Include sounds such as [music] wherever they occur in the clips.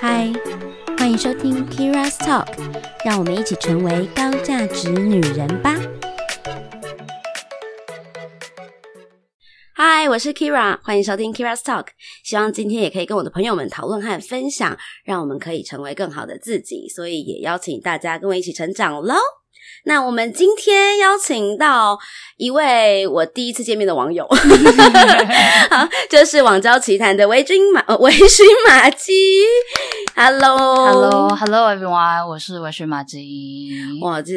嗨，欢迎收听 Kira's Talk，让我们一起成为高价值女人吧。嗨，我是 Kira，欢迎收听 Kira's Talk。希望今天也可以跟我的朋友们讨论和分享，让我们可以成为更好的自己。所以也邀请大家跟我一起成长喽。那我们今天邀请到一位我第一次见面的网友，[laughs] 好，就是网交奇谈的维君马呃维勋马基。Hello，Hello，Hello everyone，我是维勋马基。哇，这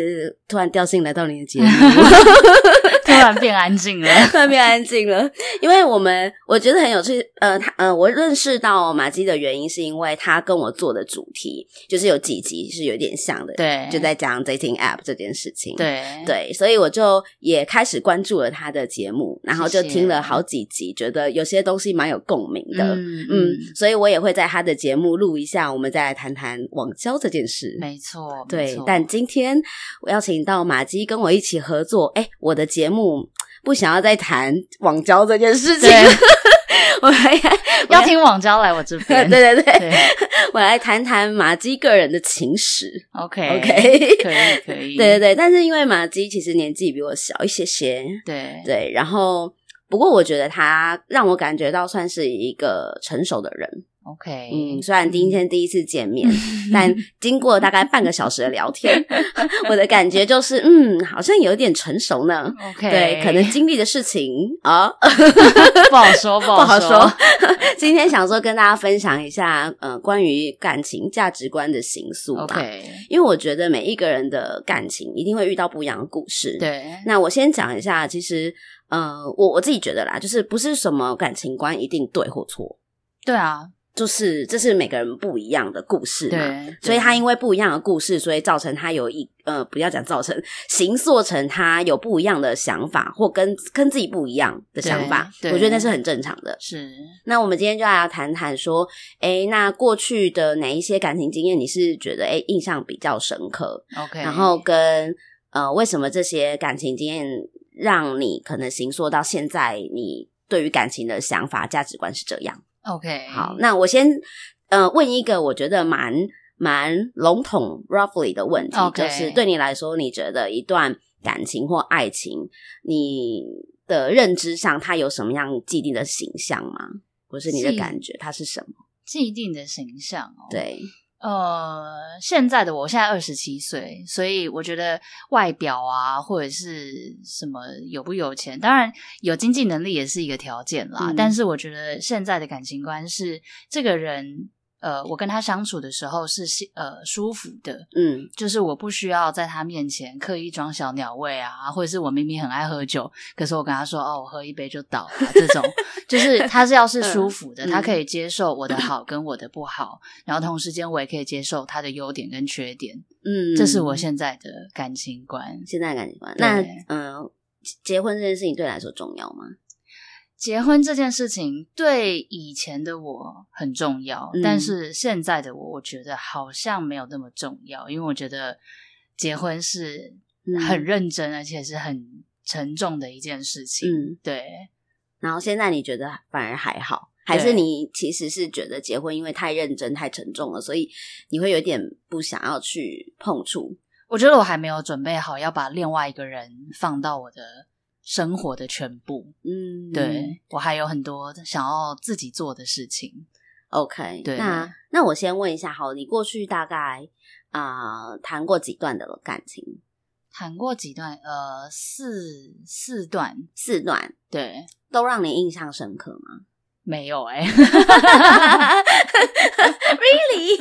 突然掉进来到你的节目。[laughs] [laughs] [laughs] 突然变安静了，[laughs] 突然变安静了，因为我们我觉得很有趣。呃，他呃，我认识到马基的原因是因为他跟我做的主题就是有几集是有点像的，对，就在讲 dating app 这件事情，对。对，所以我就也开始关注了他的节目，然后就听了好几集，觉得有些东西蛮有共鸣的，嗯，所以我也会在他的节目录一下，我们再来谈谈网交这件事。没错，对。但今天我邀请到马基跟我一起合作，哎，我的节目。不想要再谈网交这件事情，[laughs] 我还 [laughs] 要听网交来我这边。[laughs] 对对对，我来谈谈马基个人的情史。OK OK，可以可以。对对对，但是因为马基其实年纪比我小一些些，对对，然后不过我觉得他让我感觉到算是一个成熟的人。OK，嗯，虽然今天第一次见面，[laughs] 但经过大概半个小时的聊天，[laughs] 我的感觉就是，嗯，好像有点成熟呢。OK，对，可能经历的事情啊，[laughs] 不好说，不好说。今天想说跟大家分享一下，呃，关于感情价值观的形塑吧。OK，因为我觉得每一个人的感情一定会遇到不一样的故事。对，那我先讲一下，其实，呃，我我自己觉得啦，就是不是什么感情观一定对或错。对啊。就是这是每个人不一样的故事嘛，所以他因为不一样的故事，所以造成他有一呃，不要讲造成，形塑成他有不一样的想法，或跟跟自己不一样的想法，我觉得那是很正常的。是，那我们今天就来谈谈说，哎，那过去的哪一些感情经验，你是觉得哎印象比较深刻？OK，然后跟呃，为什么这些感情经验让你可能形塑到现在，你对于感情的想法、价值观是这样？OK，好，那我先呃问一个我觉得蛮蛮笼统 roughly 的问题，就是对你来说，你觉得一段感情或爱情，你的认知上它有什么样既定的形象吗？或是你的感觉它是什么？既定的形象哦，对。呃，现在的我现在二十七岁，所以我觉得外表啊，或者是什么有不有钱，当然有经济能力也是一个条件啦。但是我觉得现在的感情观是这个人。呃，我跟他相处的时候是呃舒服的，嗯，就是我不需要在他面前刻意装小鸟胃啊，或者是我明明很爱喝酒，可是我跟他说哦，我喝一杯就倒了，这种。就是他是要是舒服的，他可以。接受我的好跟我的不好，然后同时间我也可以接受他的优点跟缺点，嗯，这是我现在的感情观，现在感情观。那嗯，结婚这件事情对你来说重要吗？结婚这件事情对以前的我很重要，但是现在的我，我觉得好像没有那么重要，因为我觉得结婚是很认真，而且是很沉重的一件事情。嗯，对。然后现在你觉得反而还好，还是你其实是觉得结婚因为太认真、太沉重了，所以你会有点不想要去碰触？我觉得我还没有准备好要把另外一个人放到我的。生活的全部，嗯，对我还有很多想要自己做的事情。OK，对，那那我先问一下，好，你过去大概啊谈过几段的感情？谈过几段？呃，四四段，四段，对，都让你印象深刻吗？[laughs] 没有哎，[laughs] [laughs] Really，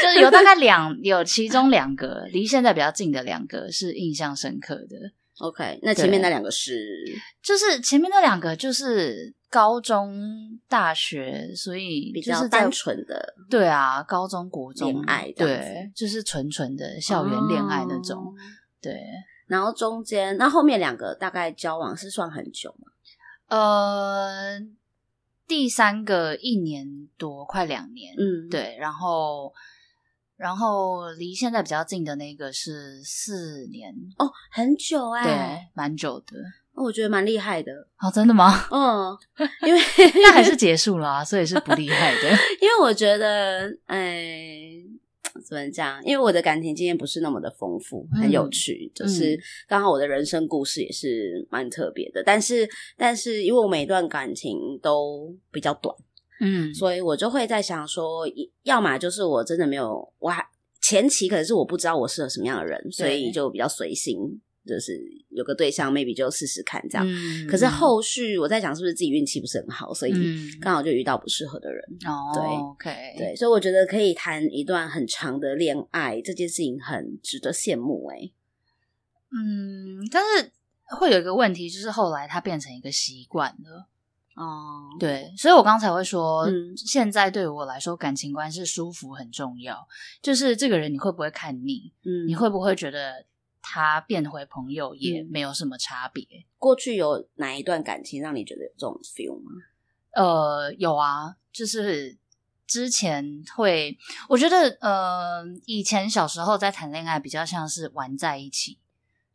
就是有大概两，有其中两个离现在比较近的两个是印象深刻的。OK，那前面那两个是，就是前面那两个就是高中、大学，所以比较单纯的，对啊，高中、国中恋爱，对，就是纯纯的校园恋爱那种，对。然后中间那后面两个大概交往是算很久吗？呃，第三个一年多，快两年，嗯，对，然后。然后离现在比较近的那个是四年哦，很久哎，对，蛮久的。我觉得蛮厉害的。哦，真的吗？[laughs] 嗯，因为 [laughs] 那还是结束了啊，所以是不厉害的。[laughs] 因为我觉得，哎，怎么讲？因为我的感情经验不是那么的丰富，很有趣，就是刚好我的人生故事也是蛮特别的。但是，但是因为我每一段感情都比较短，嗯，所以我就会在想说，要么就是我真的没有，我还前期可能是我不知道我适合什么样的人，所以就比较随心。就是有个对象，maybe 就试试看这样。可是后续我在想，是不是自己运气不是很好，所以刚好就遇到不适合的人。哦，对，OK，对，所以我觉得可以谈一段很长的恋爱，这件事情很值得羡慕。哎，嗯，但是会有一个问题，就是后来它变成一个习惯了。哦，对，所以我刚才会说，现在对我来说，感情观是舒服很重要。就是这个人你会不会看腻？嗯，你会不会觉得？他变回朋友也没有什么差别。过去有哪一段感情让你觉得有这种 feel 吗？呃，有啊，就是之前会，我觉得呃，以前小时候在谈恋爱比较像是玩在一起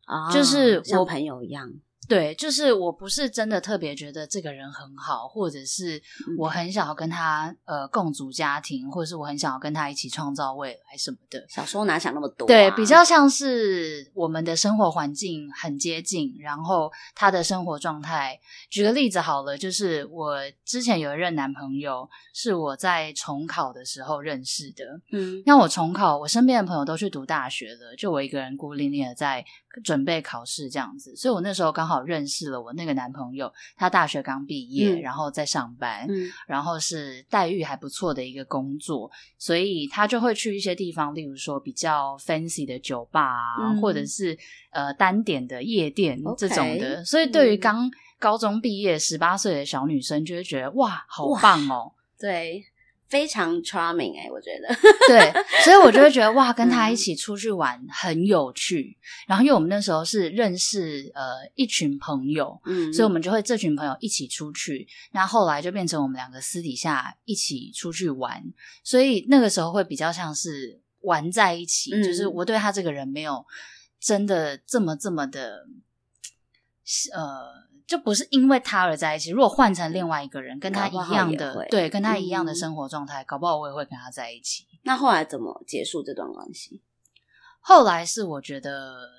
啊，就是像朋友一样。对，就是我不是真的特别觉得这个人很好，或者是我很想要跟他呃共组家庭，或者是我很想要跟他一起创造未来什么的。小时候哪想那么多？对，比较像是我们的生活环境很接近，然后他的生活状态。举个例子好了，就是我之前有一任男朋友是我在重考的时候认识的。嗯，那我重考，我身边的朋友都去读大学了，就我一个人孤零零的在准备考试这样子，所以我那时候刚好。认识了我那个男朋友，他大学刚毕业，然后在上班，然后是待遇还不错的一个工作，所以他就会去一些地方，例如说比较 fancy 的酒吧啊，或者是呃单点的夜店这种的。所以对于刚高中毕业十八岁的小女生，就会觉得哇，好棒哦！对。非常 charming 哎，我觉得 [laughs] 对，所以我就会觉得哇，跟他一起出去玩很有趣。然后因为我们那时候是认识呃一群朋友，嗯，所以我们就会这群朋友一起出去。那后来就变成我们两个私底下一起出去玩，所以那个时候会比较像是玩在一起，就是我对他这个人没有真的这么这么的呃。就不是因为他而在一起。如果换成另外一个人，跟他一样的，对，跟他一样的生活状态，搞不好我也会跟他在一起。那后来怎么结束这段关系？后来是我觉得，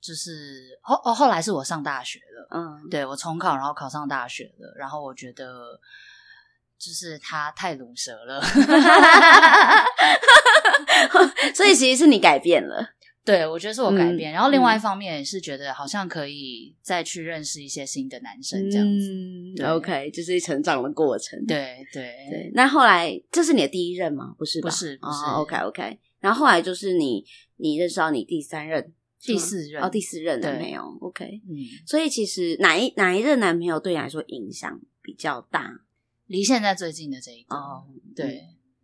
就是后哦，后来是我上大学了，嗯，对我重考，然后考上大学了，然后我觉得就是他太鲁舌了，[laughs] 所以其实是你改变了。对，我觉得是我改变，然后另外一方面也是觉得好像可以再去认识一些新的男生这样子。OK，就是成长的过程。对对对。那后来这是你的第一任吗？不是，不是，不是。OK OK。然后后来就是你，你认识到你第三任、第四任哦，第四任了没有？OK。嗯。所以其实哪一哪一任男朋友对你来说影响比较大？离现在最近的这一个哦，对，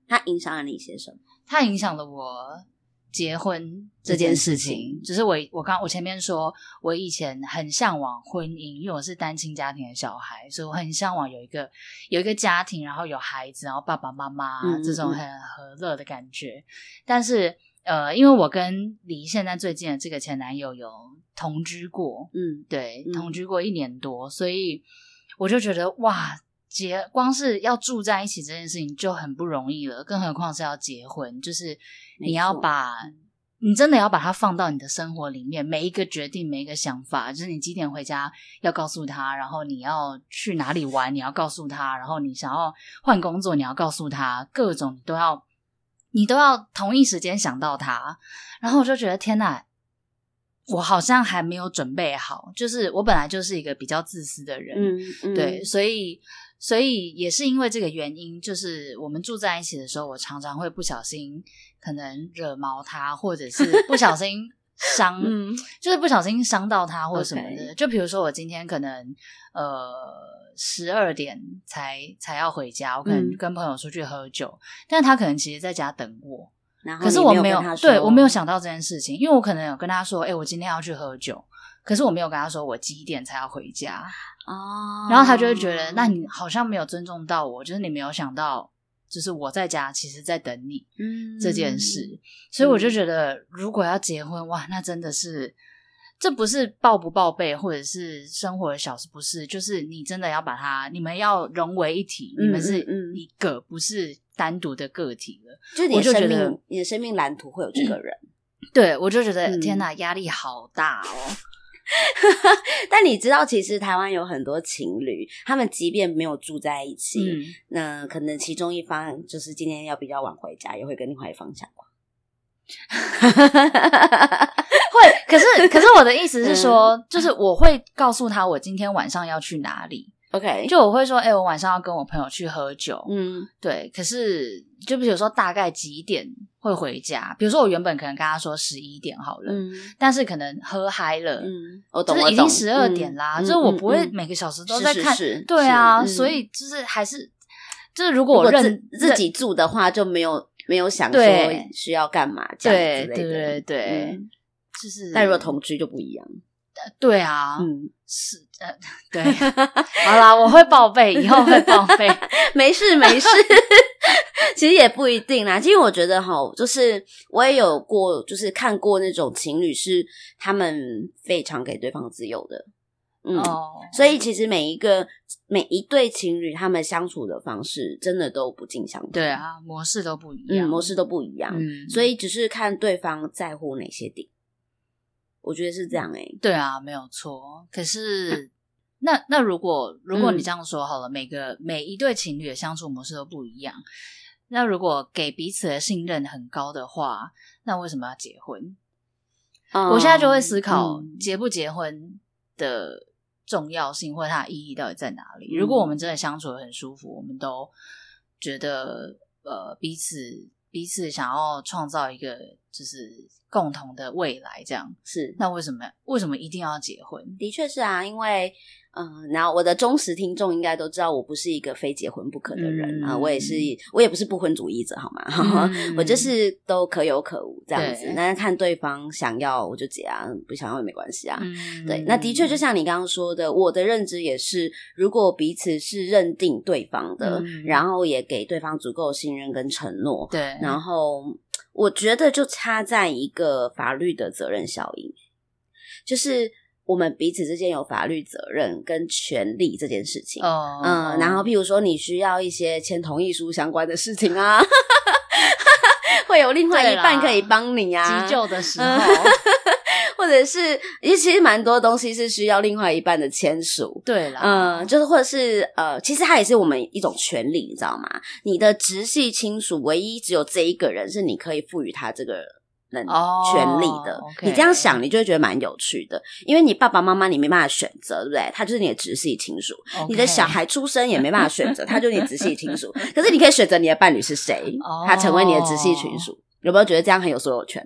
他影响了你些什么？他影响了我。结婚这件事情，只是我我刚我前面说，我以前很向往婚姻，因为我是单亲家庭的小孩，所以我很向往有一个有一个家庭，然后有孩子，然后爸爸妈妈这种很和乐的感觉。但是呃，因为我跟离现在最近的这个前男友有同居过，嗯，对，同居过一年多，所以我就觉得哇。结光是要住在一起这件事情就很不容易了，更何况是要结婚，就是你要把你真的要把它放到你的生活里面，每一个决定，每一个想法，就是你几点回家要告诉他，然后你要去哪里玩，你要告诉他，然后你想要换工作，你要告诉他，各种你都要，你都要同一时间想到他，然后我就觉得天哪，我好像还没有准备好，就是我本来就是一个比较自私的人，嗯，对，所以。所以也是因为这个原因，就是我们住在一起的时候，我常常会不小心可能惹毛他，或者是不小心 [laughs] 伤，就是不小心伤到他或者什么的。就比如说我今天可能呃十二点才才要回家，我可能跟朋友出去喝酒，但他可能其实在家等我，可是我没有对我没有想到这件事情，因为我可能有跟他说，哎，我今天要去喝酒。可是我没有跟他说我几点才要回家哦，然后他就会觉得，那你好像没有尊重到我，就是你没有想到，就是我在家其实在等你嗯这件事，所以我就觉得，如果要结婚哇，那真的是这不是报不报备，或者是生活的小事，不是，就是你真的要把它，你们要融为一体，嗯你们是一个，不是单独的个体了。就你的生命，你的生命蓝图会有这个人。[clears throat] 对，我就觉得、嗯天哪，压力好大哦。[laughs] 但你知道，其实台湾有很多情侣，他们即便没有住在一起，嗯，那可能其中一方就是今天要比较晚回家，也会跟另外一方讲话。会，可是可是我的意思是说，嗯就是我会告诉他我今天晚上要去哪里，OK，就我会说，哎、我晚上要跟我朋友去喝酒，嗯。对，可是就比如说大概几点会回家，比如说我原本可能跟他说十一点好了，嗯。但是可能喝嗨了，嗯，我懂，就是已经十二点啦，嗯就是我嗯不会嗯。每个小时都在看，是是对啊，所以就是还是就是如如果我认果自自己住的话，就没有没有想说需要干嘛这样之类对对的。对对，嗯。就是但如果同居就不一样。对啊，嗯，是的 [laughs] 对，好啦，我会报备，以后会报备，[laughs] 没事没 [laughs] 事，其实也不一定啦。其实我觉得哈，就是我也有过，就是看过那种情侣是他们非常给对方自由的，嗯。哦，所以其实每一个每一对情侣，他们相处的方式真的都不尽相同。对，啊，模式都不一嗯，样，模式都不一样，嗯，所以只是看对方在乎哪些点。我觉得是这样诶、对啊，没有错。可是，那那如果如果你嗯这样说好了，每个每一对情侣的相处模式都不一样，那如果给彼此的信任很高的话，那为什么要结婚？我现在就会思考嗯结不结婚的重要性或者它的意义到底在哪里。嗯如果我们真的相处的很舒服，我们都觉得呃彼此彼此想要创造一个就是共同的未来，这样，是那为什么为什么一定要结婚？的确是啊，因为嗯，然后我的忠实听众应该都知道，我不是一个非结婚不可的人、嗯啊，我也是，我也不是不婚主义者，好吗？嗯 [laughs] 我就是都可有可无这样子对，那看对方想要我就结啊，不想要也没关系啊。嗯对，那的确就像你刚刚说的，我的认知也是，如果彼此是认定对方的，嗯然后也给对方足够信任跟承诺，对，然后我觉得就差在一个法律的责任效应，就是我们彼此之间有法律责任跟权利这件事情。哦，嗯，然后譬如说你需要一些签同意书相关的事情啊，[laughs] 会有另外一半可以帮你啊，急救的时嗯候，或者是其实蛮多东西是需要另外一半的签署。对啦，嗯，就是或者是呃，其实它也是我们一种权利，你知道吗？你的直系亲属唯一只有这一个人是你可以赋予他这个能哦权利的。你这样想，你就会觉得蛮有趣的，因为你爸爸妈妈你没办法选择，对不对？他就是你的直系亲属。你的小孩出生也没办法选择，他就是你直系亲属。[laughs] 可是你可以选择你的伴侣是谁，哦他成为你的直系亲属。有没有觉得这样很有所有权？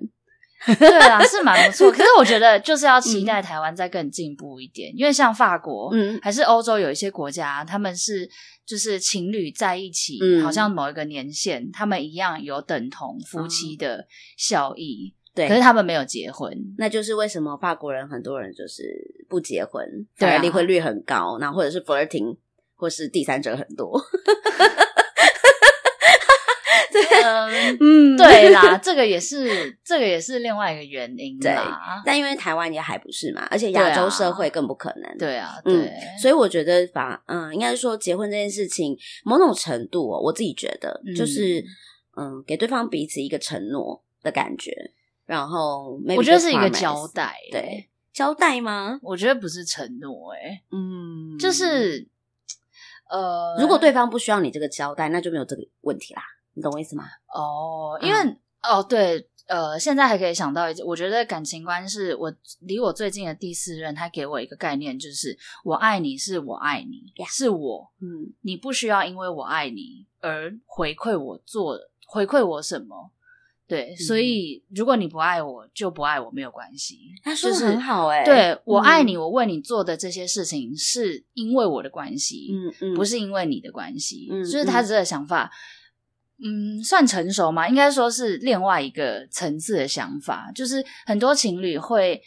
[laughs] 对啊，是蛮不错。可是我觉得就是要期待台湾再更进步一点，因为像法国，嗯还是欧洲有一些国家，他们是就是情侣在一起，嗯好像某一个年限，他们一样有等同夫妻的效益，对，可是他们没有结婚。那就是为什么法国人很多人就是不结婚，对啊离婚率很高，那或者是 flirting，或是第三者很多。嗯，嗯，对啦，[laughs] 这个也是这个也是另外一个原因啦。但因为台湾也还不是嘛，而且亚洲社会更不可能。对啊，嗯对，所以我觉得法，嗯，应该是说结婚这件事情，某种程度、哦，我自己觉得嗯就是，嗯，给对方彼此一个承诺的感觉，然后我觉得是一个交代。对，交代吗？我觉得不是承诺，哎，嗯，就是呃，如果对方不需要你这个交代，那就没有这个问题啦。你懂我意思吗？哦，嗯因为、哦对，呃，现在还可以想到一，我觉得感情观是我离我最近的第四任，他给我一个概念，就是我爱你是我爱你呀是我，嗯你不需要因为我爱你而回馈我做回馈我什么。对，所以如果你不爱我，就不爱我没有关系。他说的就是很好哎、对我爱嗯你，我为你做的这些事情是因为我的关系，嗯嗯，不是因为你的关系，嗯就是他这个想法，嗯，算成熟吗？应该说是另外一个层次的想法，就是很多情侣会。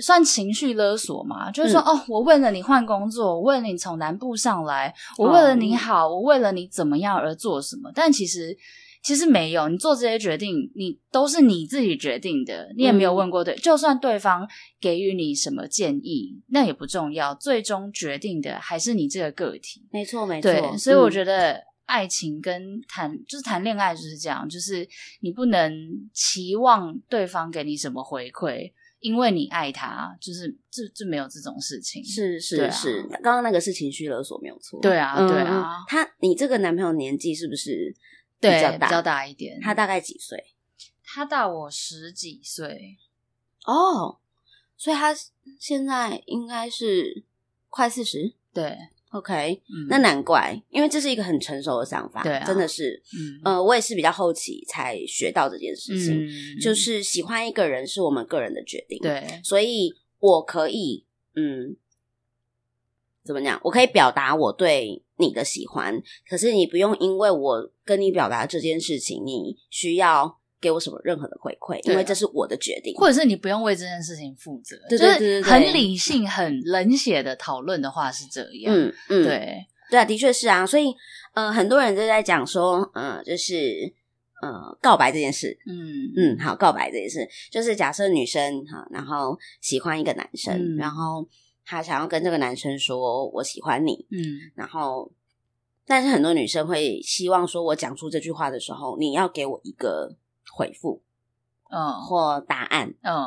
算情绪勒索嘛？就是说，嗯哦，我为了你换工作，我为了你从南部上来，我为了你好，我为了你怎么样而做什么？但其实其实没有，你做这些决定，你都是你自己决定的，你也没有问过对，就算对方给予你什么建议，那也不重要，最终决定的还是你这个个体。没错，没错。对，所以我，觉得爱情跟谈就是谈恋爱就是这样，就是你不能期望对方给你什么回馈，因为你爱他，就是这这没有这种事情。是是是，刚刚那个是情绪勒索，没有错。对啊嗯对啊嗯他，你这个男朋友年纪是不是对比较大？比较大一点，他大概几岁？他大我十几岁，哦，所以他现在应该是快四十。对，OK，、嗯，那难怪，因为这是一个很成熟的想法，对啊真的是。嗯呃，我也是比较后期才学到这件事情，嗯就是喜欢一个人是我们个人的决定，，对所以我可以，嗯，怎么讲？我可以表达我对你的喜欢，可是你不用因为我跟你表达这件事情，你需要给我什么任何的回馈，因为这是我的决定，或者是你不用为这件事情负责，对就是对对对对。很理性、很冷血的讨论的话是这样，嗯嗯，对，对啊，的确是啊，所以呃，很多人都在讲说，嗯、就是呃，告白这件事，嗯。嗯，好，告白这件事，就是假设女生哈，然后喜欢一个男生，嗯。然后她想要跟这个男生说我喜欢你，嗯。然后，但是很多女生会希望说，我讲出这句话的时候，你要给我一个回复嗯或答案。嗯，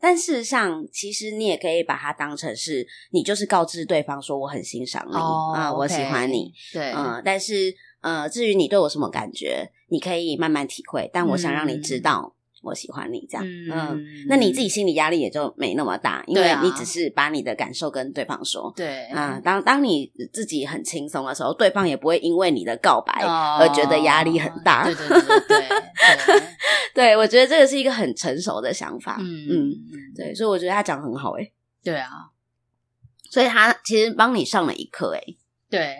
但事实上，其实你也可以把它当成是你就是告知对方说我很欣赏你哦啊、我喜欢你，，对，嗯，但是呃，至于你对我什么感觉，你可以慢慢体会。但我想让你知道我喜欢你，这样，嗯，嗯，那你自己心理压力也就没那么大，因为你只是把你的感受跟对方说。对啊、当当你自己很轻松的时候，对方也不会因为你的告白哦而觉得压力很大。对对对对 [laughs] 对我觉得这个是一个很成熟的想法。嗯嗯，对，所以我觉得他讲得很好诶、对啊，所以他其实帮你上了一课诶、对，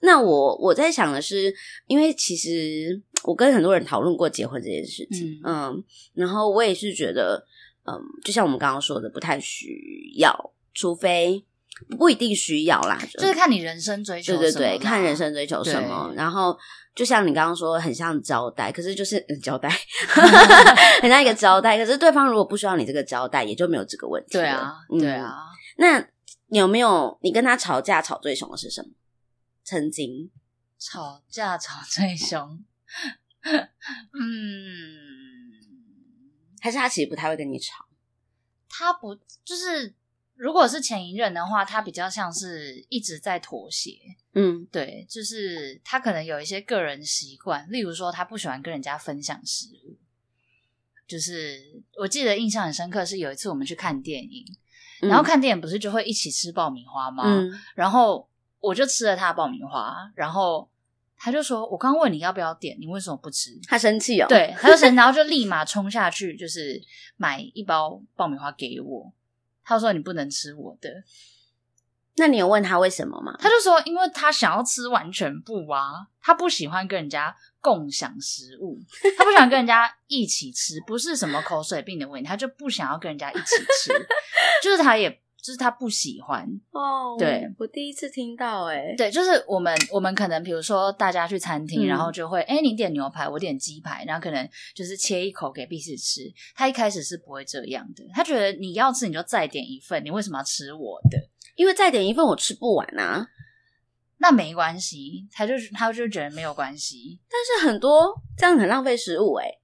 那我我在想的是，因为其实我跟很多人讨论过结婚这件事情，嗯。然后我也是觉得，嗯，就像我们刚刚说的，不太需要，除非不一定需要啦，就是看你人生追求什么对对对，看人生追求什么，然后就像你刚刚说，很像交代，可是就是、嗯、交代，[laughs] 很像一个交代，可是对方如果不需要你这个交代，也就没有这个问题了。对啊，嗯对啊，那你有没有你跟他吵架吵最凶的是什么？曾经吵架吵最凶，嗯，还是他其实不太会跟你吵？他不就是如果是前一任的话，他比较像是一直在妥协，嗯对，就是他可能有一些个人习惯，例如说他不喜欢跟人家分享食物。就是我记得印象很深刻，是有一次我们去看电影，然后看电影不是就会一起吃爆米花吗？嗯然后我就吃了他的爆米花，然后他就说：“我刚问你要不要点，你为什么不吃？”他生气哦，，对，他就生，然后就立马冲下去，就是买一包爆米花给我。他说：“你不能吃我的。那你有问他为什么吗”？他就说：“因为他想要吃完全部啊，他不喜欢跟人家共享食物，他不喜欢跟人家一起吃，不是什么口水病的问题，他就不想要跟人家一起吃，[laughs] 就是他也就是他不喜欢。”哦对，我第一次听到、欸，哎，对，就是我们我们可能比如说大家去餐厅，嗯然后就会哎、你点牛排，我点鸡排，然后可能就是切一口给彼此吃。他一开始是不会这样的，他觉得你要吃你就再点一份，你为什么要吃我的？因为再点一份我吃不完啊。那没关系，他就他就觉得没有关系。但是很多这样很浪费食物、欸，哎，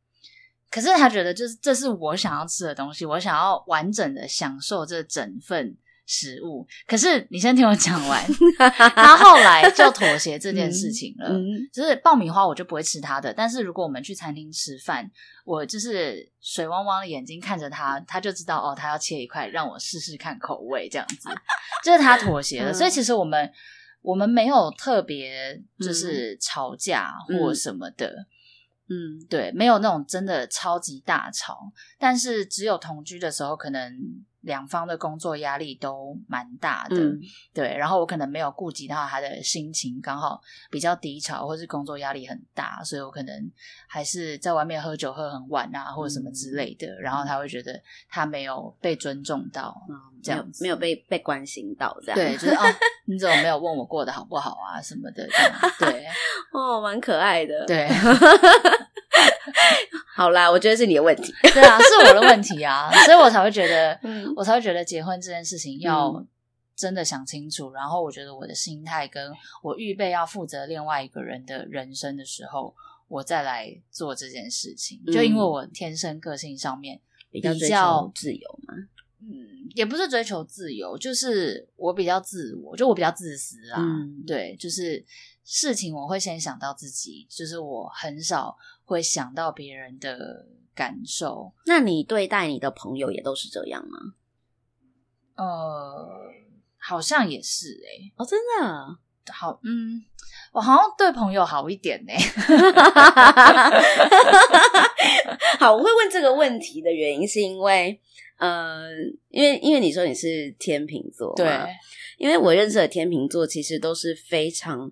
可是他觉得就是这是我想要吃的东西，我想要完整的享受这整份食物。可是你先听我讲完，[laughs] 他后来就妥协这件事情了。嗯，就是爆米花我就不会吃它的，但是如果我们去餐厅吃饭，我就是水汪汪的眼睛看着他，他就知道哦，他要切一块让我试试看口味这样子，[laughs] 这是他妥协了。嗯所以其实我们我们没有特别就是吵架或什么的，嗯嗯对，没有那种真的超级大吵，但是只有同居的时候可能两方的工作压力都蛮大的，嗯。对，然后我可能没有顾及到他的心情，刚好比较低潮，或是工作压力很大，所以我可能还是在外面喝酒喝很晚啊，或者什么之类的，然后他会觉得他没有被尊重到，嗯这样子。没有没有被被关心到这样，对，就是哦，[laughs] 你怎么没有问我过得好不好啊什么的，这样对。[laughs] 哦，蛮可爱的。，对 [laughs] [laughs] 好啦，我觉得是你的问题。[laughs] 对啊，是我的问题啊，[laughs] 所以我才会觉得，嗯我才会觉得结婚这件事情要嗯真的想清楚，然后我觉得我的心态跟我预备要负责另外一个人的人生的时候，我再来做这件事情。嗯就因为我天生个性上面比较追求自由嘛，嗯，也不是追求自由，就是我比较自我，就我比较自私啦。嗯对，就是事情我会先想到自己，就是我很少会想到别人的感受。那你对待你的朋友也都是这样吗？呃，好像也是诶、哦，真的。[laughs] 好，嗯，我好像对朋友好一点呢、[laughs] [laughs] 好，我会问这个问题的原因是因为，呃，因为因为你说你是天秤座，对，，因为我认识的天秤座其实都是非常，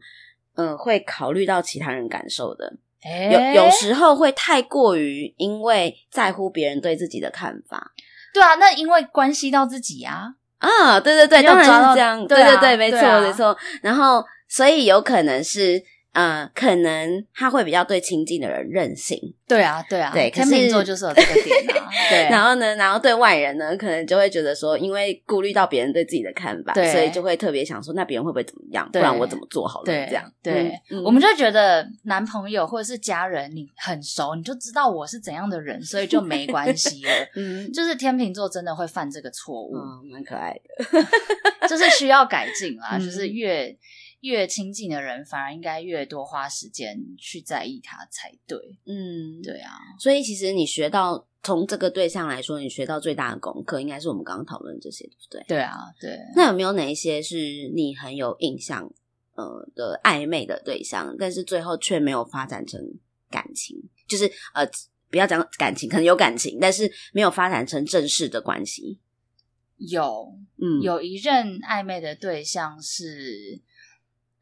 嗯、会考虑到其他人感受的，诶有有时候会太过于因为在乎别人对自己的看法。对啊，那因为关系到自己啊，啊，对对对，当然是这样，对啊对对，没错、啊没错。然后，所以有可能是，呃，可能他会比较对亲近的人任性，对啊，对啊，对天秤座就是有这个点啊，[laughs] 对，然后呢，然后对外人呢，可能就会觉得说，因为顾虑到别人对自己的看法，所以就会特别想说，那别人会不会怎么样？不然我怎么做好了？对这样，对，嗯嗯我们就觉得男朋友或者是家人，你很熟，你就知道我是怎样的人，所以就没关系了。[laughs] 嗯，就是天秤座真的会犯这个错误，嗯，蛮可爱的。[laughs] 就是需要改进啦。嗯就是越越亲近的人，反而应该越多花时间去在意他才对。嗯，对啊，所以其实你学到从这个对象来说，你学到最大的功课，应该是我们刚刚讨论的这些，对不对？对啊，对。那有没有哪一些是你很有印象呃的暧昧的对象，但是最后却没有发展成感情？就是呃，不要讲感情，可能有感情，但是没有发展成正式的关系。有嗯，有一任暧昧的对象是，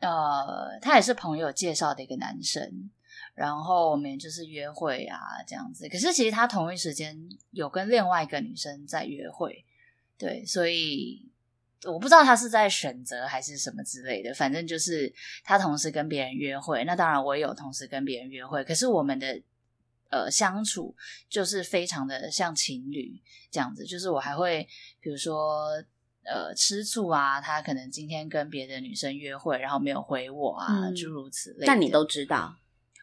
呃，他也是朋友介绍的一个男生，然后我们就是约会啊这样子。可是其实他同一时间有跟另外一个女生在约会，对，所以我不知道他是在选择还是什么之类的，反正就是他同时跟别人约会。那当然我也有同时跟别人约会，可是我们的呃相处就是非常的像情侣这样子，就是我还会比如说。呃，吃醋啊，他可能今天跟别的女生约会，然后没有回我啊，嗯诸如此类的。但你都知道，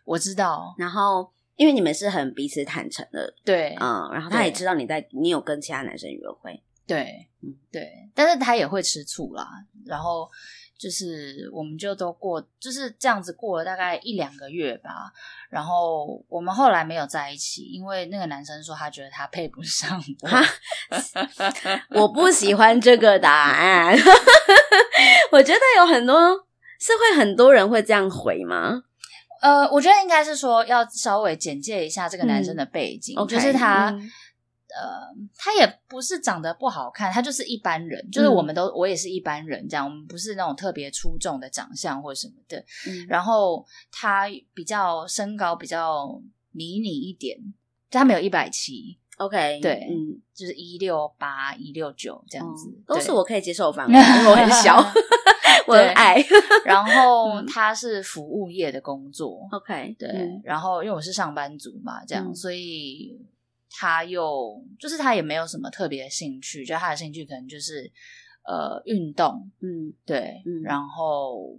我知道，然后因为你们是很彼此坦诚的，对，嗯，然后他也对知道你在你有跟其他男生约会，对，嗯对，但是他也会吃醋啦。然后就是我们就都过，就是这样子过了大概一两个月吧。然后我们后来没有在一起，因为那个男生说他觉得他配不上我。[laughs] 我不喜欢这个答案。[laughs] 我觉得有很多是会很多人会这样回吗？呃，我觉得应该是说要稍微简介一下这个男生的背景就是他。嗯呃，他也不是长得不好看，他就是一般人，就是嗯我们都、我也是一般人，这样我们不是那种特别出众的长相或什么的。嗯。然后他比较身高比较迷你一点，就他没有一百七，OK，对嗯，就是一六八、一六九这样子，都是我可以接受的范围，[laughs] 因为我很小，[laughs] 我很矮。然后嗯。他是服务业的工作，OK，对，嗯。然后因为我是上班族嘛，这样，嗯。所以他又就是他也没有什么特别的兴趣，就他的兴趣可能就是呃运动，嗯对，嗯然后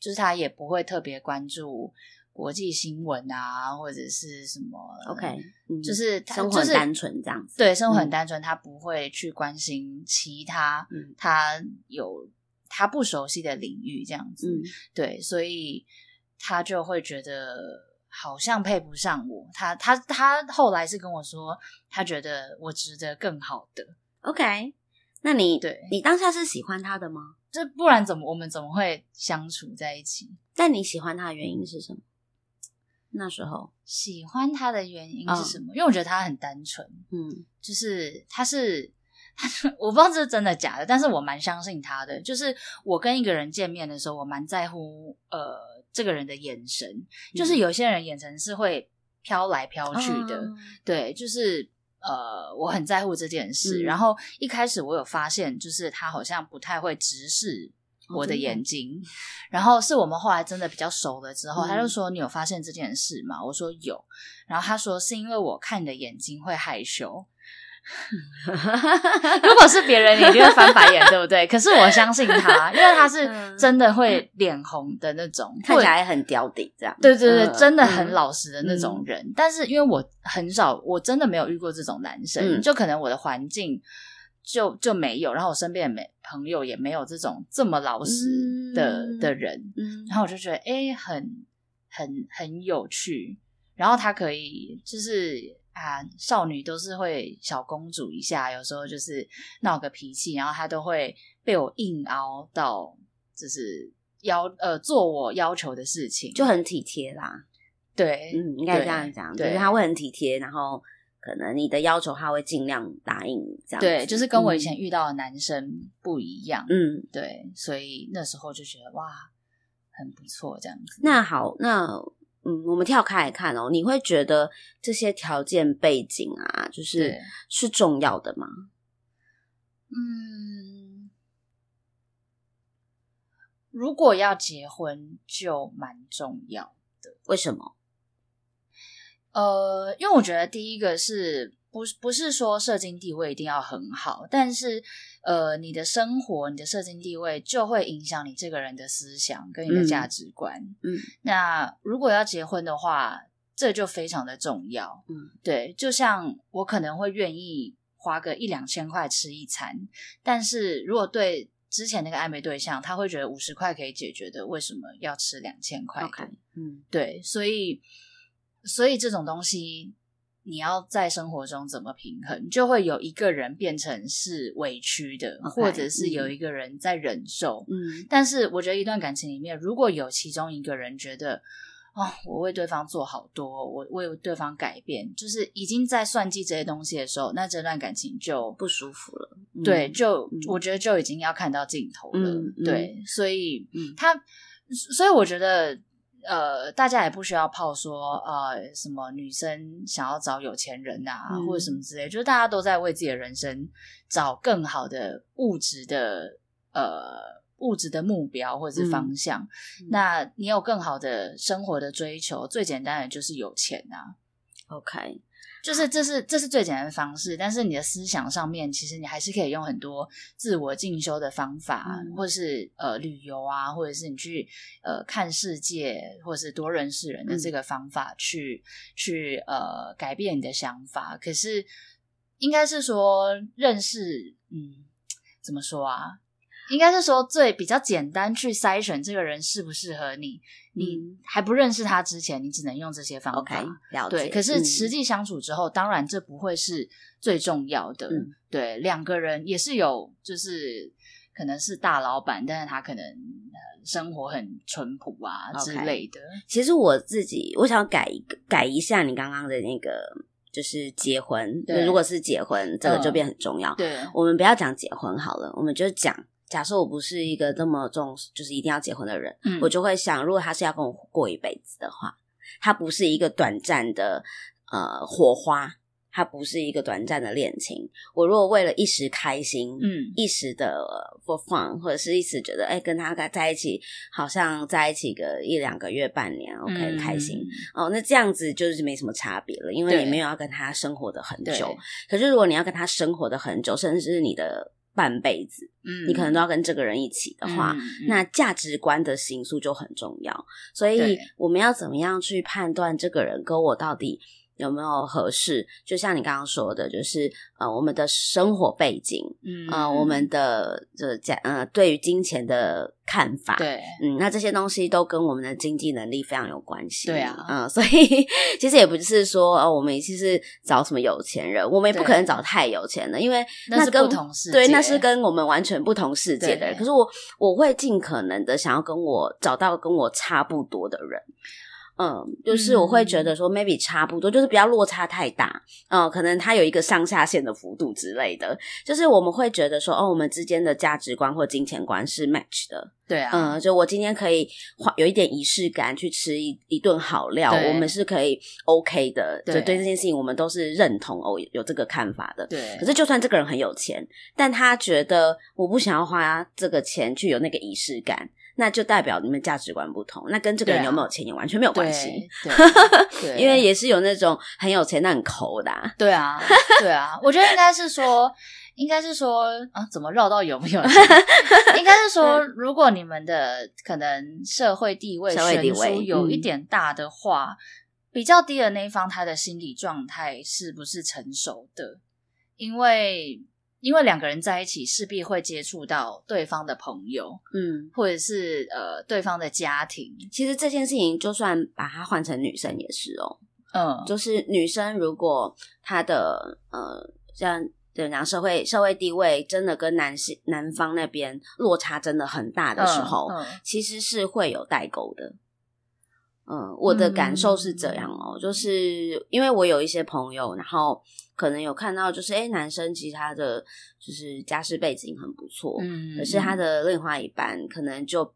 就是他也不会特别关注国际新闻啊，或者是什么，OK，嗯就是他生活就是很单纯这样子。对，生活很嗯单纯，他不会去关心其他嗯他有他不熟悉的领域这样子，嗯对，所以他就会觉得好像配不上我。他他他后来是跟我说，他觉得我值得更好的，，OK，那你对你当下是喜欢他的吗？这不然怎么我们怎么会相处在一起？但你喜欢他的原因是什么？那时候，喜欢他的原因嗯是什么？因为我觉得他很单纯，嗯就是他是我不知道这是真的假的，但是我蛮相信他的。就是我跟一个人见面的时候，我蛮在乎呃这个人的眼神，就是有些人眼神是会飘来飘去的，对，就是呃我很在乎这件事。然后一开始我有发现，就是他好像不太会直视。我的眼睛，然后是我们后来真的比较熟了之后，他就说：“你有发现这件事吗？”我说：“有。”然后他说：“是因为我看你的眼睛会害羞。” [laughs] 如果是别人，你一定会翻白眼，对不对？[laughs] 可是我相信他，因为他是真的会脸红的那种，看起来很屌顶，这样。对对对，真的很老实的那种人。但是因为我很少，我真的没有遇过这种男生，就可能我的环境。就就没有，然后我身边没朋友也没有这种这么老实的的人，然后我就觉得哎，很很很有趣。然后他可以就是啊，少女都是会小公主一下，有时候就是闹个脾气，然后他都会被我硬熬到，就是要呃做我要求的事情，就很体贴啦。对，嗯，应该这样讲，就是他会很体贴，然后。可能你的要求他会尽量答应，这样对，就是跟我以前遇到的男生不一样，嗯，对，所以那时候就觉得哇，很不错这样子。那好，那嗯，我们跳开来看哦，你会觉得这些条件背景啊，就是是重要的吗？嗯，如果要结婚，就蛮重要的。为什么？呃，因为我觉得第一个是不不是说社经地位一定要很好，但是呃，你的生活、你的社经地位就会影响你这个人的思想跟你的价值观。嗯，那如果要结婚的话，这就非常的重要。嗯，对，就像我可能会愿意花个一两千块吃一餐，但是如果对之前那个暧昧对象，他会觉得五十块可以解决的，为什么要吃两千块嗯，对，所以。所以这种东西，你要在生活中怎么平衡，就会有一个人变成是委屈的，或者是有一个人在忍受。嗯，但是我觉得一段感情里面，如果有其中一个人觉得，哦，我为对方做好多，我为对方改变，就是已经在算计这些东西的时候，那这段感情就不舒服了。对，就我觉得就已经要看到尽头了。对，所以他，所以我觉得。呃，大家也不需要泡说，呃，什么女生想要找有钱人啊，或者什么之类，就是大家都在为自己的人生找更好的物质的，呃，物质的目标或者是方向。那你有更好的生活的追求，最简单的就是有钱啊。OK。就是这是这是最简单的方式，但是你的思想上面，其实你还是可以用很多自我进修的方法，或是呃旅游啊，或者是你去呃看世界，或者是多认识人的这个方法去去呃改变你的想法。可是应该是说认识，嗯，怎么说啊？应该是说最比较简单去筛选这个人适不适合你，你还不认识他之前，你只能用这些方法。了解。对，可是实际相处之后，当然这不会是最重要的。对，两个人也是有，就是可能是大老板，但是他可能生活很淳朴啊之类的。其实我自己，我想改一个改一下你刚刚的那个，就是结婚。对，如果是结婚，这个就变很重要。对，我们不要讲结婚好了，我们就讲。假设我不是一个这么重视，就是一定要结婚的人，我就会想，如果他是要跟我过一辈子的话，他不是一个短暂的呃火花，他不是一个短暂的恋情。我如果为了一时开心，嗯，一时的 for fun，或者是一时觉得，哎，跟他在一起，好像在一起个一两个月、半年，OK，开心哦，那这样子就是没什么差别了，因为你没有要跟他生活的很久。可是如果你要跟他生活的很久，甚至是你的。半辈子，嗯，你可能都要跟这个人一起的话，那价值观的形塑就很重要。所以我们要怎么样去判断这个人跟我到底？有没有合适？就像你刚刚说的，就是呃，我们的生活背景，嗯，呃，我们的这价，呃，对于金钱的看法，对，嗯，那这些东西都跟我们的经济能力非常有关系，对啊，嗯，所以 [laughs] 其实也不是说，呃，我们其实找什么有钱人，我们也不可能找太有钱的，因为 [laughs] 那是不同世界，对，那是跟我们完全不同世界的人。可是我我会尽可能的想要跟我找到跟我差不多的人。嗯，就是我会觉得说，maybe 差不多，就是不要落差太大，嗯，可能它有一个上下限的幅度之类的，就是我们会觉得说，哦，我们之间的价值观或金钱观是 match 的，对啊，嗯，就我今天可以花有一点仪式感去吃一一顿好料，我们是可以 OK 的，就对这件事情我们都是认同哦，有这个看法的，对。可是就算这个人很有钱，但他觉得我不想要花这个钱去有那个仪式感。那就代表你们价值观不同，那跟这个人有没有钱也完全没有关系。[laughs] 对，因为也是有那种很有钱但很抠的。对啊，对啊，我觉得应该是说，应该是说啊，怎么绕到有没有钱？[laughs] 应该是说，如果你们的可能社会地位悬殊有一点大的话，比较低的那一方，他的心理状态是不是成熟的？因为。因为两个人在一起，势必会接触到对方的朋友，嗯，或者是呃对方的家庭。其实这件事情，就算把它换成女生也是哦，嗯，就是女生如果她的呃，像怎样社会社会地位真的跟男性男方那边落差真的很大的时候，其实是会有代沟的。嗯，我的感受是这样哦，就是因为我有一些朋友，然后可能有看到，就是哎，男生其实他的就是家世背景很不错，嗯，可是他的另外一半可能就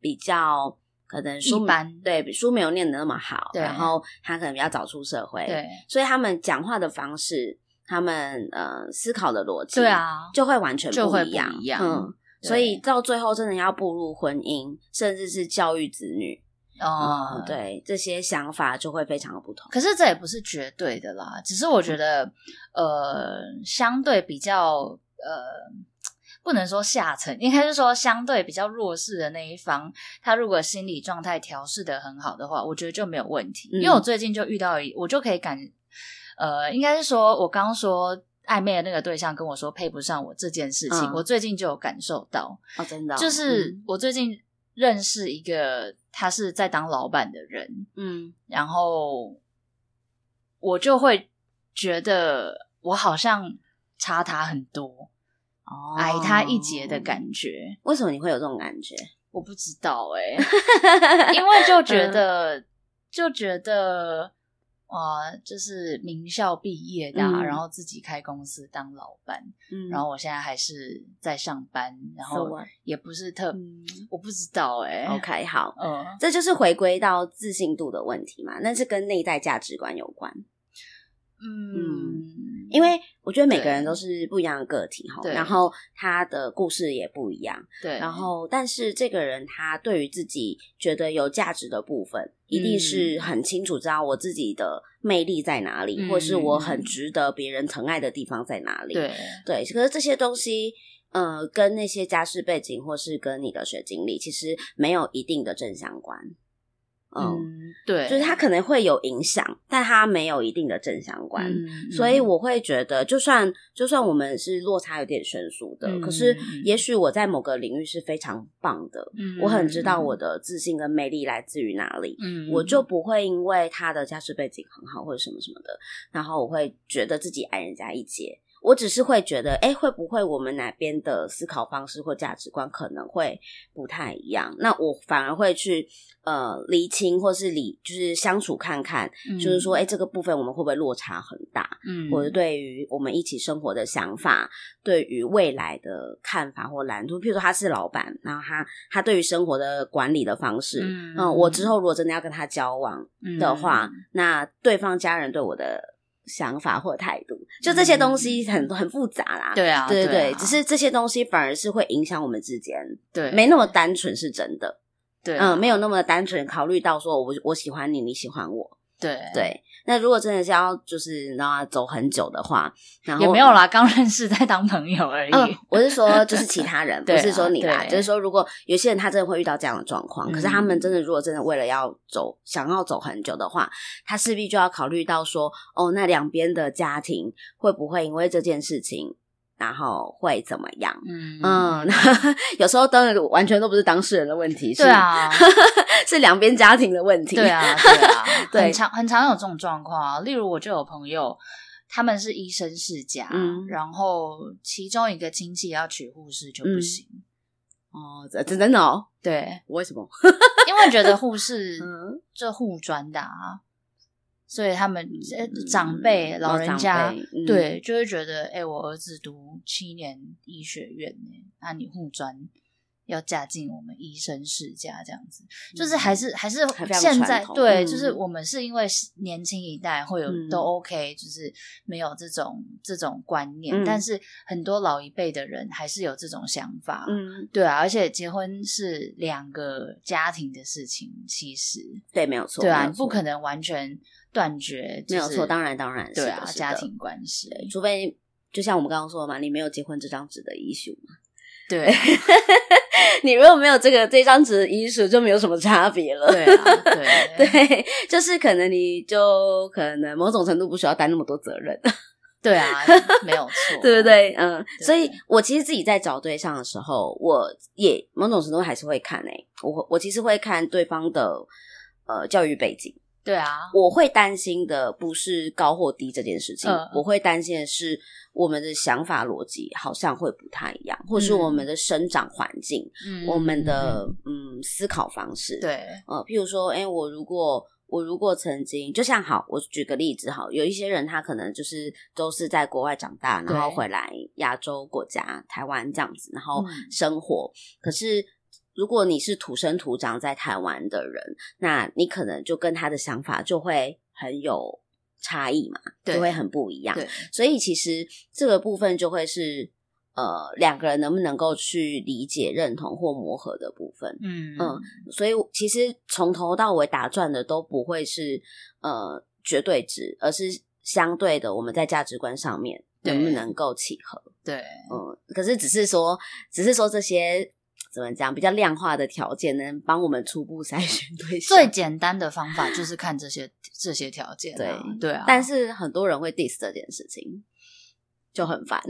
比较可能书班对书没有念的那么好，然后他可能比较早出社会，对，所以他们讲话的方式，他们呃思考的逻辑，对啊，就会完全不一样，一样，嗯，所以到最后真的要步入婚姻，甚至是教育子女。哦，对，这些想法就会非常的不同。可是这也不是绝对的啦，只是我觉得，呃，相对比较呃，不能说下层，应该是说相对比较弱势的那一方，他如果心理状态调试的很好的话，我觉得就没有问题。因为我最近就遇到，我就可以感，呃，应该是说我刚说暧昧的那个对象跟我说配不上我这件事情，我最近就有感受到，哦，真的，就是我最近认识一个。他是在当老板的人，嗯，然后我就会觉得我好像差他很多，哦，矮他一截的感觉。为什么你会有这种感觉？我不知道哎，[laughs] 因为就觉得就觉得。啊，就是名校毕业的，然后自己开公司当老板，然后我现在还是在上班，然后也不是特，我不知道哎。OK，好，嗯，这就是回归到自信度的问题嘛，那是跟内在价值观有关。嗯，因为我觉得每个人都是不一样的个体哈，然后他的故事也不一样，对。然后，但是这个人他对于自己觉得有价值的部分，一定是很清楚知道我自己的魅力在哪里，或是我很值得别人疼爱的地方在哪里。对对，可是这些东西，呃，跟那些家世背景或是跟你的学经历，其实没有一定的正相关。嗯，对，就是它可能会有影响，但它没有一定的正相关，所以我会觉得，就算就算我们是落差有点悬殊的，可是也许我在某个领域是非常棒的，我很知道我的自信跟魅力来自于哪里，嗯，我就不会因为他的家世背景很好或者什么什么的，然后我会觉得自己矮人家一截。我只是会觉得，哎，会不会我们哪边的思考方式或价值观可能会不太一样？那我反而会去呃厘清，或是理就是相处看看，就是说，哎，这个部分我们会不会落差很大？嗯，或者对于我们一起生活的想法，对于未来的看法或蓝图，譬如说他是老板，然后他他对于生活的管理的方式，嗯，我之后如果真的要跟他交往的话，那对方家人对我的。想法或态度，就这些东西很很复杂啦。对啊，对对对，只是这些东西反而是会影响我们之间，对，没那么单纯是真的。对，嗯，没有那么单纯考虑到说我我喜欢你，你喜欢我。对对，那如果真的是要就是让他走很久的话，然后也没有啦，刚认识在当朋友而已。我是说，就是其他人，[laughs] 不是说你啦，就是说，如果有些人他真的会遇到这样的状况，可是他们真的如果真的为了要走，想要走很久的话，他势必就要考虑到说，哦，那两边的家庭会不会因为这件事情？然后会怎么样？嗯。嗯，[laughs] 有时候当然完全都不是当事人的问题，对啊，[laughs] 是两边家庭的问题，对啊，对啊，[laughs] 很常很常有这种状况啊。例如，我就有朋友，他们是医生世家，然后其中一个亲戚要娶护士就不行，哦，这真的哦，对，为什么？因为觉得护士嗯，这护专的啊，所以他们长辈、老人家嗯。对就会觉得，哎、我儿子读七年医学院呢，那你护专要嫁进我们医生世家这样子，就是还是还是现在对，嗯就是我们是因为年轻一代会有、嗯。都 OK，就是没有这种这种观念，嗯。但是很多老一辈的人还是有这种想法，嗯，对啊，而且结婚是两个家庭的事情，其实。对，没有错，对啊，你不可能完全断绝，就是没有错，当然当然，对啊，家庭关系，除非就像我们刚刚说的嘛，你没有结婚这张纸的遗书嘛。对啊 [laughs] [laughs] 你如果没有这个这张纸的遗书，就没有什么差别了。对啊，对 [laughs] 对，就是可能你就可能某种程度不需要担那么多责任，[laughs] 对啊，没有错，对不？对？嗯，所以我其实自己在找对象的时候，我也某种程度还是会看诶、我我其实会看对方的呃教育背景。对啊，我会担心的不是高或低这件事情，嗯我会担心的是我们的想法逻辑好像会不太一样，或是我们的生长环境、嗯我们的嗯思考方式。，对，呃，譬如说，哎、我如果我如果曾经就像好，我举个例子哈，有一些人他可能就是都是在国外长大，然后回来亚洲国家台湾这样子，然后嗯。生活，可是。如果你是土生土长在台湾的人，那你可能就跟他的想法就会很有差异嘛，就会很不一样。对，所以其实这个部分就会是呃两个人能不能够去理解、认同或磨合的部分。嗯嗯所以其实从头到尾打转的都不会是呃绝对值，而是相对的我们在价值观上面能不能够契合。对，嗯，可是只是说，只是说这些怎么讲比较量化的条件，能帮我们初步筛选对象。最简单的方法就是看这些这些条件啊，对对啊，但是很多人会 diss 这件事情，就很烦。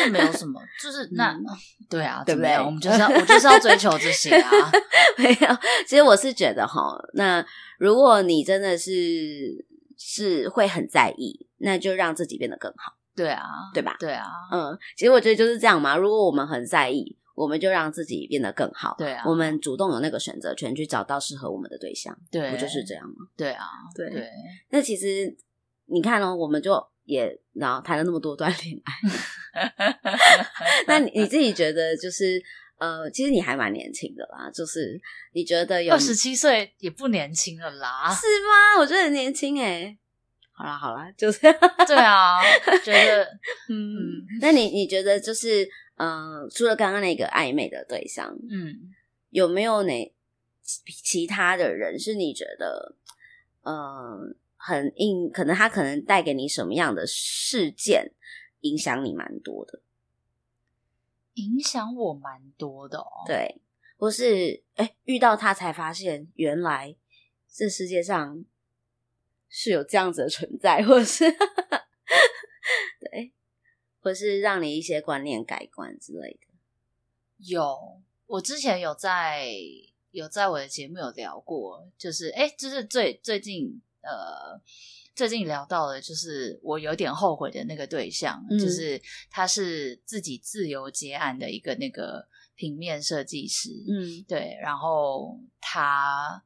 这没有 [laughs] 什么，就是那嗯对啊，对不对我们就是要我就是要追求这些啊，[laughs] 没有，其实我是觉得哈，那如果你真的是是会很在意，那就让自己变得更好，对啊，对吧？对啊，嗯，其实我觉得就是这样嘛。如果我们很在意，我们就让自己变得更好。对啊，我们主动有那个选择权去找到适合我们的对象，对不就是这样吗？对啊，对对，那其实你看哦，我们就也然后谈了那么多段恋爱，那你你自己觉得就是呃，其实你还蛮年轻的啦，就是你觉得有二十七岁也不年轻了啦，是吗？我觉得很年轻哎。好啦好啦，就是对啊，[laughs] 觉得嗯嗯，那你你觉得就是嗯、呃除了刚刚那个暧昧的对象，嗯。有没有哪其其他的人是你觉得嗯、呃很硬，可能他可能带给你什么样的事件影响你蛮多的？影响我蛮多的哦。对，或是哎、遇到他才发现原来这世界上是有这样子的存在，或是 [laughs] 对，或是让你一些观念改观之类的。有，我之前有在有在我的节目有聊过，就是哎，就是最最近呃。最近聊到的，就是我有点后悔的那个对象，嗯就是他是自己自由接案的一个那个平面设计师，嗯对，然后他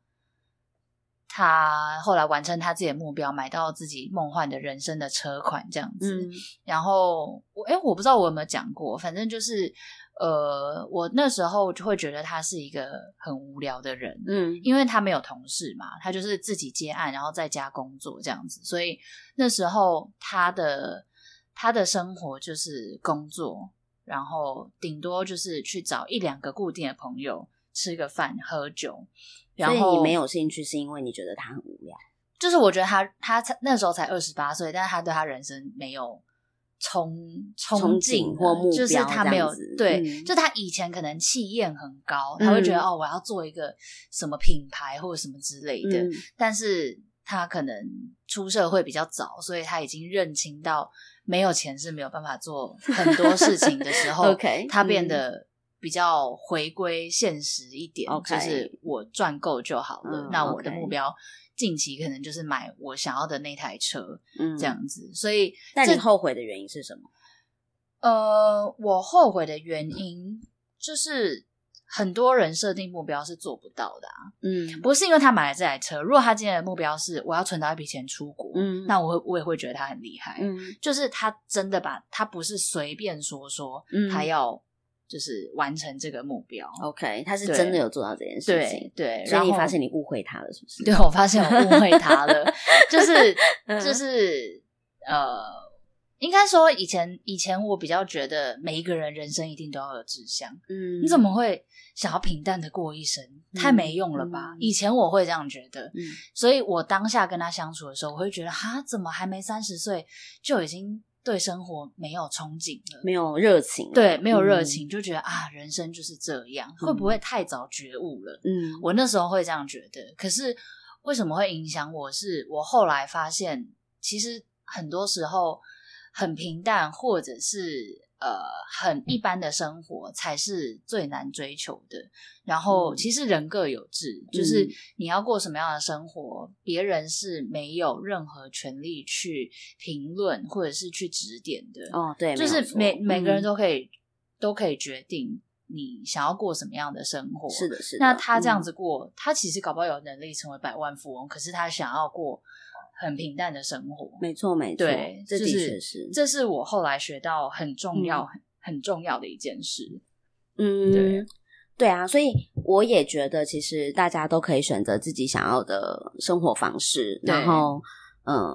他后来完成他自己的目标，买到自己梦幻的人生的车款这样子。嗯然后我哎，我不知道我有没有讲过，反正就是呃，我那时候就会觉得他是一个很无聊的人，嗯因为他没有同事嘛，他就是自己接案，然后在家工作这样子，所以那时候他的他的生活就是工作，然后顶多就是去找一两个固定的朋友吃个饭喝酒，然后你没有兴趣，是因为你觉得他很无聊。就是我觉得他他才那时候才二十八岁，但是他对他人生没有憧憧憧憬憬或目标就是他没有对，嗯就他以前可能气焰很高，他会觉得、嗯。哦，我要做一个什么品牌或者什么之类的，嗯。但是他可能出社会比较早，所以他已经认清到没有钱是没有办法做很多事情的时 [laughs] 候 OK，他变嗯。得比较回归现实一点就是我赚够就好了。嗯那我的目标近期可能就是买我想要的那台车，嗯这。样子。所以，但你后悔的原因是什么？呃，我后悔的原因就是很多人设定目标是做不到的啊，嗯不是因为他买了这台车，如果他今天的目标是我要存到一笔钱出国，嗯那我会我也会觉得他很厉害，嗯就是他真的把他不是随便说说嗯他要就是完成这个目标，，OK，他是真的有做到这件事情对，对，所以你发现你误会他了，是不是？对我发现我误会他了，[laughs] 就是嗯就是呃，应该说以前以前我比较觉得每一个人人生一定都要有志向，嗯你怎么会想要平淡的过一生？太没用了吧？嗯以前我会这样觉得，嗯所以我当下跟他相处的时候，我会觉得哈，怎么还没三十岁就已经对生活没有憧憬了？没有热情了？对，没有热嗯情，就觉得啊，人生就是这样，会不会太早觉悟了？嗯我那时候会这样觉得，可是为什么会影响我是？我后来发现，其实很多时候很平淡，或者是呃很一般的生活，才是最难追求的。然后，嗯其实人各有志，就是你要过什么样的生活，别人是没有任何权利去评论或者是去指点的。哦，对，就是每每个人嗯都可以、都可以决定你想要过什么样的生活。是的，是的。那他这样嗯子过，他其实搞不好有能力成为百万富翁，可是他想要过很平淡的生活。没错，没错，对，这的就是确是，这是我后来学到很重要、嗯很很重要的一件事。嗯，对对啊，所以我也觉得，其实大家都可以选择自己想要的生活方式，然后，嗯。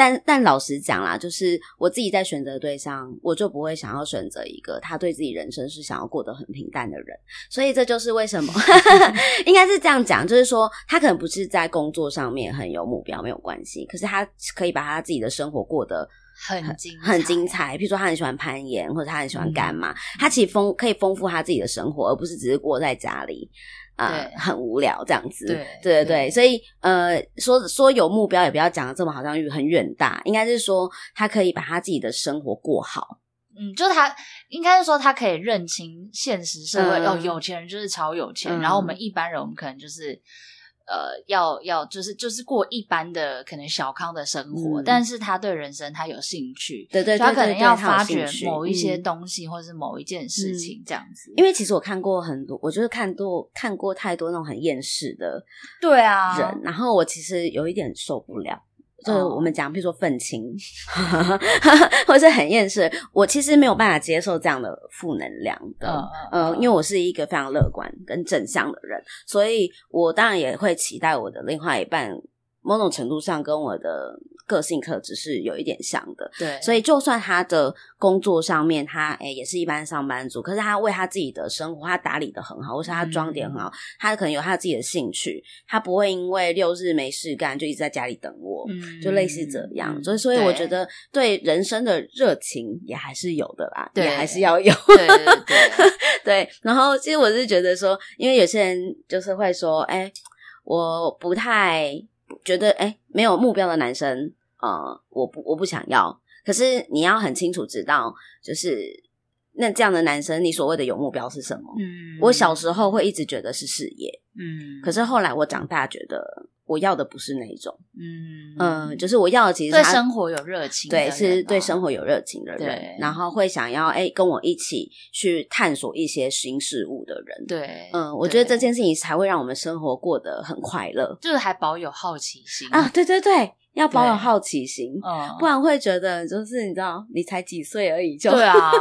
但但老实讲啦，就是我自己在选择对象，我就不会想要选择一个他对自己人生是想要过得很平淡的人。所以这就是为什么 [laughs] 应该是这样讲，就是说他可能不是在工作上面很有目标没有关系，可是他可以把他自己的生活过得很精很精彩。譬如说他很喜欢攀岩，或者他很喜嗯欢干嘛，他其实丰可以丰富他自己的生活，而不是只是窝在家里。啊、对。[laughs] 很无聊这样子，对对对所以呃，说说有目标，也不要讲的这么好像很远大，应该是说他可以把他自己的生活过好，嗯，就是他应该是说他可以认清现实社会，嗯。哦，有钱人就是超有钱，嗯。然后我们一般人，我们可能就是呃，要要就是就是过一般的可能小康的生活，嗯但是他对人生他有兴趣，对对他可能要发掘某一些嗯东西，或是某一件事情这样子。因为其实我看过很多，我就是看多看过太多那种很厌世的对啊，人，然后我其实有一点受不了。就是哦我们讲，譬如说愤青，[laughs] 或者是很厌世，我其实没有办法接受这样的负能量的。嗯呃，因为我是一个非常乐观跟正向的人，所以我当然也会期待我的另外一半，某种程度上跟我的个性特质是有一点像的。对，所以，就算他的工作上面他诶、也是一般上班族，可是他为他自己的生活他打理的很好，或是他装点很好，他可能有他自己的兴趣，他不会因为六日没事干就一直在家里等我，嗯就类似这样。嗯所以，所以我觉得对人生的热情也还是有的啦，对也还是要有。对对对，[laughs] 对，然后其实我是觉得说，因为有些人就是会说，哎、我不太觉得，哎、没有目标的男生，呃，我不我不想要。可是你要很清楚知道，就是那这样的男生，你所谓的有目标是什么？嗯，我小时候会一直觉得是事业，嗯，可是后来我长大觉得我要的不是那一种，嗯嗯、就是我要的其实对生活有热情的人对，啊，是对生活有热情的人，然后会想要哎、跟我一起去探索一些新事物的人。对，嗯，我觉得这件事情才会让我们生活过得很快乐就是还保有好奇心啊！，对对对，要保有好奇心，嗯，不然会觉得就是你知道，你才几岁而已就对啊，[laughs]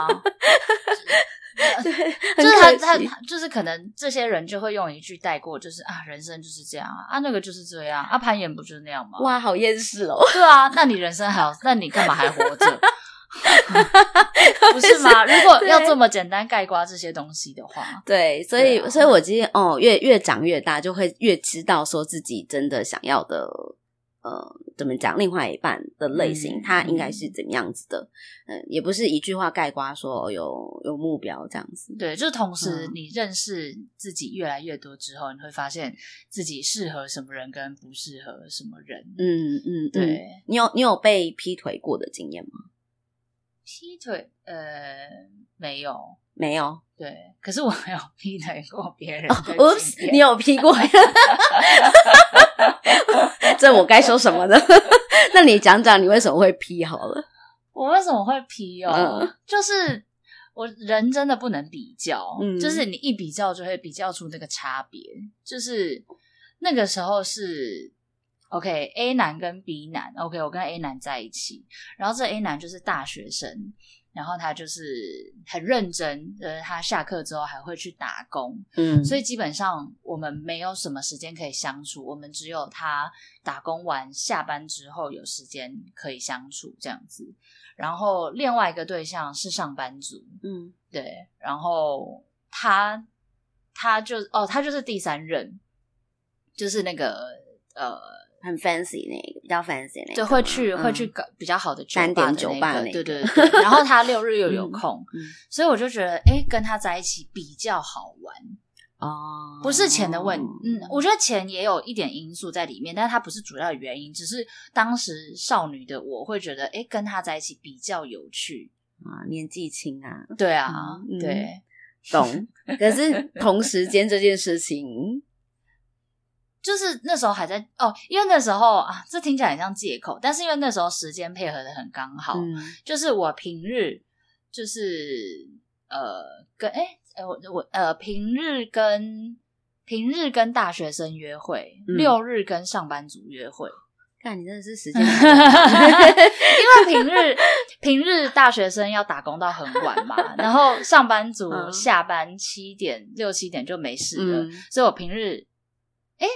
对，就是他他就是可能这些人就会用一句带过，就是啊，人生就是这样啊，啊那个就是这样啊，攀岩不就是那样吗？哇，好厌世哦！[laughs] 对啊，那你人生还有，那你干嘛还活着？[laughs] 不是吗？如果要这么简单概括这些东西的话，对，所以，啊所以我今天哦，越越长越大，就会越知道说自己真的想要的，呃，怎么讲，另外一半的类型，嗯他应该是怎么样子的？嗯、也不是一句话概括说哦有有目标这样子。对，就是同时嗯你认识自己越来越多之后，你会发现自己适合什么人跟不适合什么人。嗯嗯，嗯对，你有你有被劈腿过的经验吗？劈腿，呃，没有。没有。对，可是我没 [laughs] 有劈腿过别人哦，oops，验你有劈过？这我该说什么呢？[laughs] 那你讲讲你为什么会劈好了？我为什么会劈哦？嗯就是我人真的不能比较，嗯就是你一比较就会比较出那个差别。就是那个时候是 OK A 男跟 B 男，OK 我跟 A 男在一起，然后这 A 男就是大学生，然后他就是很认真，呃，他下课之后还会去打工，嗯，所以基本上我们没有什么时间可以相处，我们只有他打工完下班之后有时间可以相处这样子。然后另外一个对象是上班族，嗯。对，然后他他就哦，他就是第三任，就是那个呃，很 fancy 那个，比较 fancy 那个对，吗，会去、嗯会去搞比较好的酒吧的那个，酒吧那对对对。然后他六日又有嗯空，嗯所以我就觉得，哎，跟他在一起比较好玩。哦，不是钱的问嗯，我觉得钱也有一点因素在里面，但是它不是主要的原因，只是当时少女的我会觉得，哎，跟他在一起比较有趣。啊，年纪轻啊，对啊，嗯对，懂。可是同时间这件事情，就是那时候还在哦，因为那时候啊，这听起来很像借口，但是因为那时候时间配合的很刚好，嗯。就是我平日就是呃跟哎呃我我呃平日跟平日跟大学生约会，嗯。六日跟上班族约会。看你真的是时间 [laughs] 因为平日平日大学生要打工到很晚嘛，[laughs] 然后上班族嗯。下班七点六七点就没事了，嗯。所以我平日哎，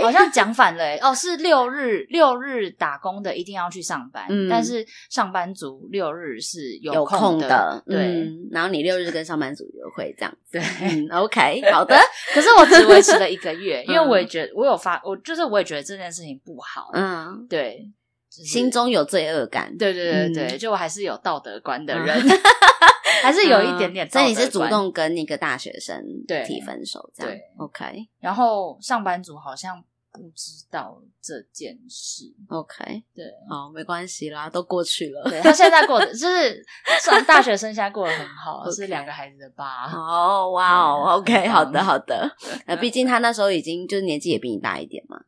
好像讲反了、欸，哦，是六日六日打工的一定要去上班，嗯。但是上班族六日是有空空的，对、嗯然后你六日跟上班族约会这样子，对。嗯，OK，[laughs] 好的，可是我只维持了一个月，[laughs] 因为嗯。我也觉得我有发，我就是我也觉得这件事情不好，嗯，对，就是心中有罪恶感，对对对对，嗯就我还是有道德观的嗯人，[laughs] 还是有一点点。所以你是主动跟那个大学生提分手，这样对，OK 然后上班族好像不知道这件事，OK，对。好，没关系啦，都过去了。对他现在过的 [laughs] 就是上大学生，现在过得很好 OK 是两个孩子的爸。哦，哇哦，OK，好的，好的。呃，[laughs] 毕竟他那时候已经就是年纪也比你大一点嘛。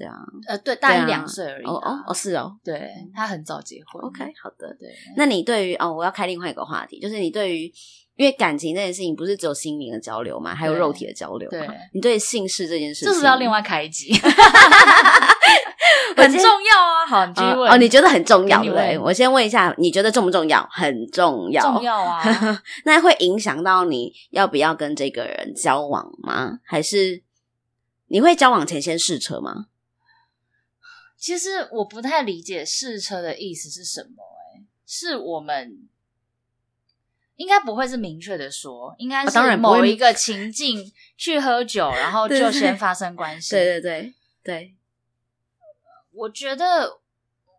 对啊，呃，对，大一两岁而已啦。哦哦哦，是哦。对他很早结婚。OK，好的。对，那你对于哦，我要开另外一个话题，就是你对于因为感情这件事情，不是只有心灵的交流嘛，还有肉体的交流嘛。对你对姓氏这件事情，这是要另外开一集，[laughs] 我今天很重要啊。好，你继续问。哦哦，你觉得很重要对对？我先问一下，你觉得重不重要？很重要，重要啊？[laughs] 那会影响到你要不要跟这个人交往吗？还是你会交往前先试车吗？其实我不太理解试车的意思是什么、欸，是我们应该不会是明确的说，应该是某一个情境去喝酒，然后 [laughs] 就先发生关系。对对对对，我觉得，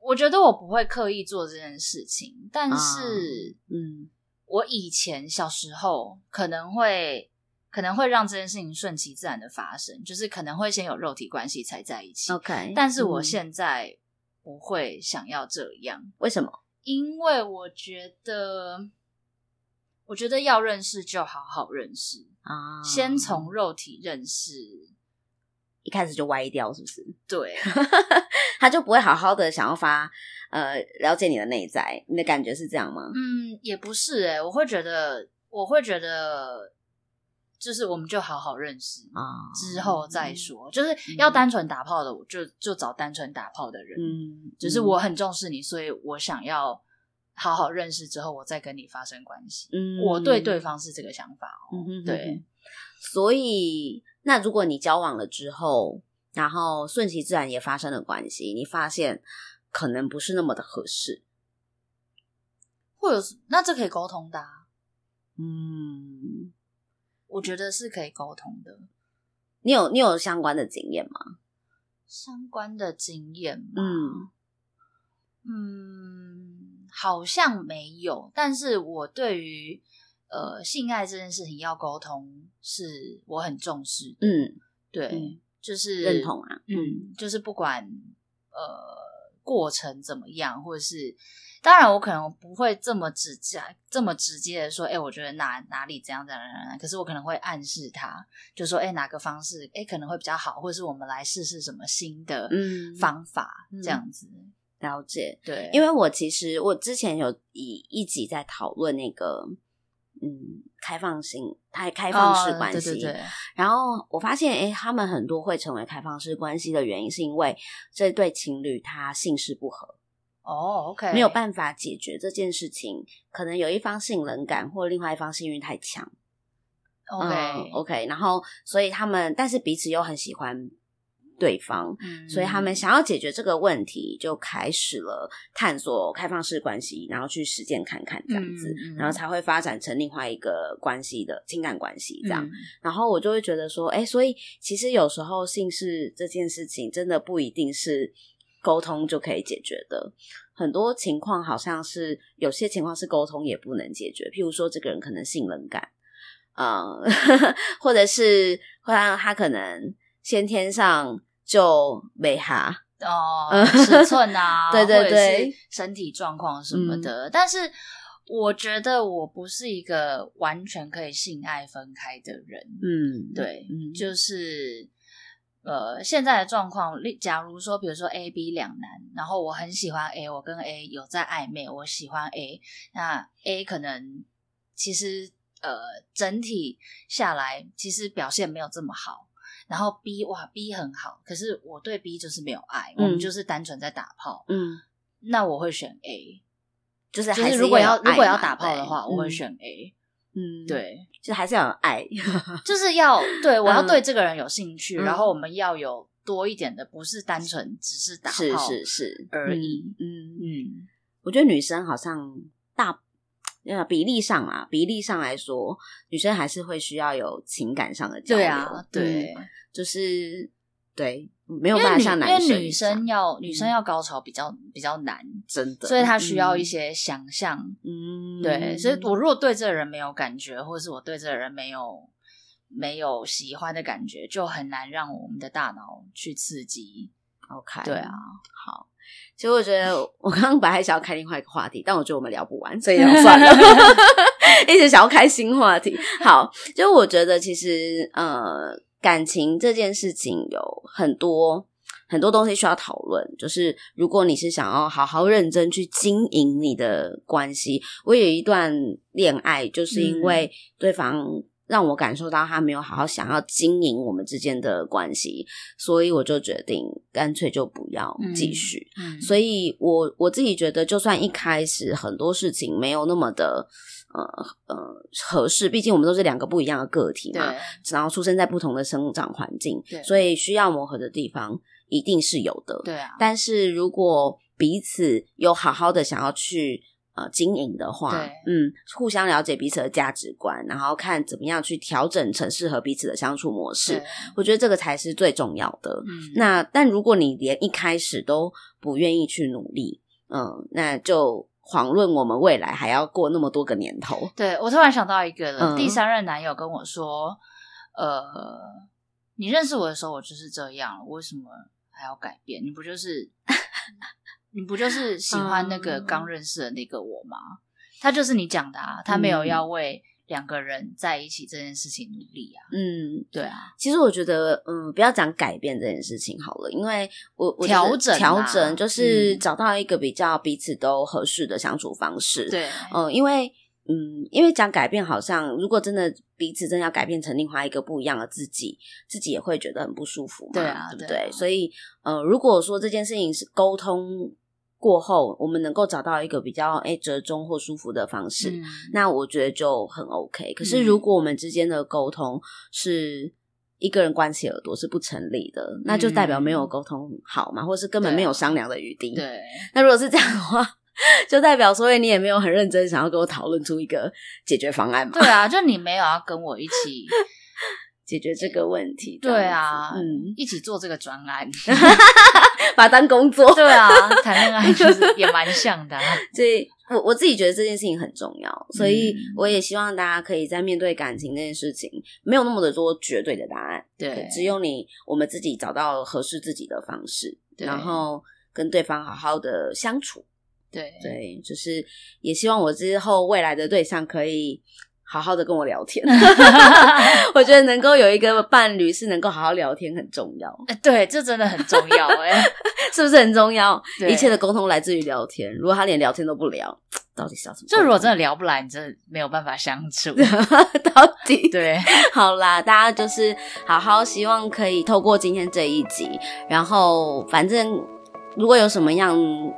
我觉得我不会刻意做这件事情，但是嗯我以前小时候可能会。可能会让这件事情顺其自然的发生，就是可能会先有肉体关系才在一起。，OK。但是我嗯现在不会想要这样，为什么？因为我觉得，我觉得要认识就好好认识，啊先从肉体认识。一开始就歪掉，是不是？对，[laughs] 他就不会好好的想要发呃了解你的内在，你的感觉是这样吗？嗯，也不是诶、我会觉得，我会觉得，就是我们就好好认识。啊，之后再说，就是要单纯打炮的，我就就找单纯打炮的人。嗯，只是我很重视你，所以我想要好好认识之后，我再跟你发生关系。嗯我对对方是这个想法哦。嗯哼对，所以，那如果你交往了之后，然后顺其自然也发生了关系，你发现可能不是那么的合适，或者是那这可以沟通的、啊，嗯，我觉得是可以沟通的。你有你有相关的经验吗？相关的经验吗？嗯嗯，好像没有，但是我对于呃性爱这件事情要沟通，是我很重视的。嗯，对，嗯就是认同啊，嗯，就是不管呃过程怎么样，或者是当然我可能不会这么直接这么直接的说，哎、我觉得哪哪里怎样怎样怎样，可是我可能会暗示他，就说，哎、哪个方式，哎、可能会比较好，或者是我们来试试什么新的嗯方法，嗯这样子。了解。对，因为我其实我之前有以一集在讨论那个嗯开放性、开开放式关系，哦、对对对，然后我发现，哎，他们很多会成为开放式关系的原因，是因为这对情侣他性事不合，哦，OK，没有办法解决这件事情，可能有一方性冷感，或另外一方性欲太强。OK、嗯、OK，然后所以他们，但是彼此又很喜欢对方，嗯，所以他们想要解决这个问题，就开始了探索开放式关系，然后去实践看看这样子，嗯嗯然后才会发展成另外一个关系的情感关系这样。嗯然后我就会觉得说，哎，所以其实有时候性事这件事情真的不一定是沟通就可以解决的，很多情况好像是有些情况是沟通也不能解决，譬如说这个人可能性冷感。呃，[laughs] 或者是会让他可能先天上就没哈，哦，[laughs] 尺寸啊，对对对是身体状况什么的。但是我觉得我不是一个完全可以性爱分开的人。嗯，对，嗯，就是呃，现在的状况，例假如说，比如说 A、B 两难，然后我很喜欢 A，我跟 A 有在暧昧，我喜欢 A，那 A 可能其实呃整体下来其实表现没有这么好。然后 B 哇 B 很好，可是我对 B 就是没有爱，嗯我们就是单纯在打炮。嗯，那我会选 A，就是就还是是如果要如果要打炮的话，我会选 A。嗯，，对，就还是要有爱，就是要对我要嗯对这个人有兴趣，嗯然后我们要有多一点的，不是单纯只是打是炮是是而已。嗯，嗯嗯，我觉得女生好像大。呃，比例上啊，比例上来说，女生还是会需要有情感上的交流。对啊，对，嗯就是对，没有办法像男因为女生要女生要高潮比较比较难，真的，所以她需要一嗯些想象。嗯，对，所以我如果对这个人没有感觉，或者是我对这个人没有没有喜欢的感觉，就很难让我们的大脑去刺激。OK，对啊，好。其实我觉得，我刚刚本来还想要开另外一个话题，但我觉得我们聊不完，所以就 [laughs] 算了。[laughs] 一直想要开新话题。好，就我觉得其实呃，感情这件事情有很多很多东西需要讨论。就是如果你是想要好好认真去经营你的关系，我有一段恋爱，就是因为对方。让我感受到他没有好好想要经营我们之间的关系，所以我就决定干脆就不要继续。嗯，所以我我自己觉得，就算一开始很多事情没有那么的呃呃合适，毕竟我们都是两个不一样的个体嘛，然后出生在不同的生长环境对，所以需要磨合的地方一定是有的。对啊，但是如果彼此有好好的想要去呃经营的话，嗯，互相了解彼此的价值观，然后看怎么样去调整成适合彼此的相处模式，我觉得这个才是最重要的。嗯，那但如果你连一开始都不愿意去努力，嗯，那就遑论我们未来还要过那么多个年头。对我突然想到一个了，嗯第三任男友跟我说，呃，你认识我的时候我就是这样，我为什么还要改变？你不就是你不就是喜欢那个嗯刚认识的那个我吗？他就是你讲的啊，他没有嗯要为两个人在一起这件事情努力啊。嗯，对啊，其实我觉得，嗯，不要讲改变这件事情好了，因为我我调整啊调整就是嗯找到一个比较彼此都合适的相处方式。，对，嗯，因为嗯，因为讲改变，好像如果真的彼此真的要改变成另外一个不一样的自己，自己也会觉得很不舒服嘛，对啊对不对啊对？所以，呃，如果说这件事情是沟通过后，我们能够找到一个比较诶折中或舒服的方式，嗯那我觉得就很 OK。可是嗯如果我们之间的沟通是一个人关起耳朵是不成立的，那就代表没有沟通好嘛，或是根本没有商量的余地。对，那如果是这样的话，[laughs] 就代表所以你也没有很认真想要跟我讨论出一个解决方案嘛？对啊，就你没有要跟我一起，解决这个问题。这对啊，嗯，一起做这个专案。[laughs] 把它当工作。对啊，谈恋爱 [laughs] 就是也蛮像的、啊。[laughs] 所以我我自己觉得这件事情很重要，所以嗯我也希望大家可以在面对感情这件事情，没有那么的多绝对的答案，对只有你我们自己找到合适自己的方式，然后跟对方好好的相处。对对，就是也希望我之后未来的对象可以好好的跟我聊天。[laughs] 我觉得能够有一个伴侣是能够好好聊天很重要，哎对，这真的很重要哎、[laughs] 是不是很重要？一切的沟通来自于聊天。如果他连聊天都不聊，[tsk] 到底是要什么？就如果真的聊不来，你真的没有办法相处。[laughs] 到底对，好啦，大家就是好好希望可以透过今天这一集，然后反正如果有什么样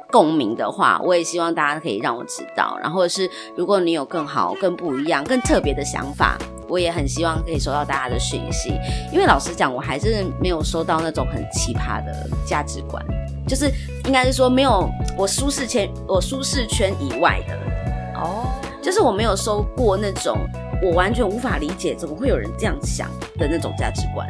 共鸣的话，我也希望大家可以让我知道。然后是如果你有更好、更不一样、更特别的想法，我也很希望可以收到大家的讯息。因为老实讲，我还是没有收到那种很奇葩的价值观，就是应该是说没有我舒适圈我舒适圈以外的。哦，就是我没有收过那种我完全无法理解怎么会有人这样想的那种价值观。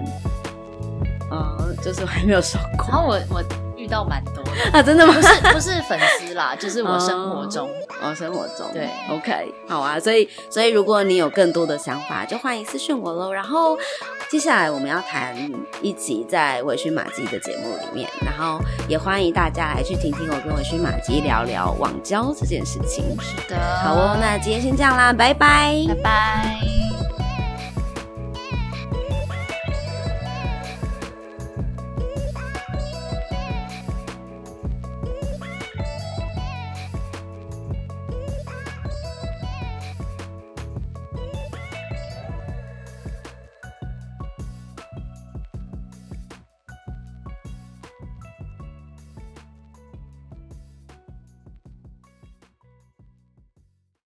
嗯，就是我还没有收过然后我我遇到蛮多的，啊，真的吗不？是不是粉丝啦，[laughs] 就是我生活中。哦，生活中对，OK，好啊，所以所以如果你有更多的想法，就欢迎私讯我喽。然后接下来我们要谈一集在微醺马基的节目里面，然后也欢迎大家来去听听我跟微醺马基聊聊网交这件事情。是的，好哦，那今天先这样啦，拜拜拜拜。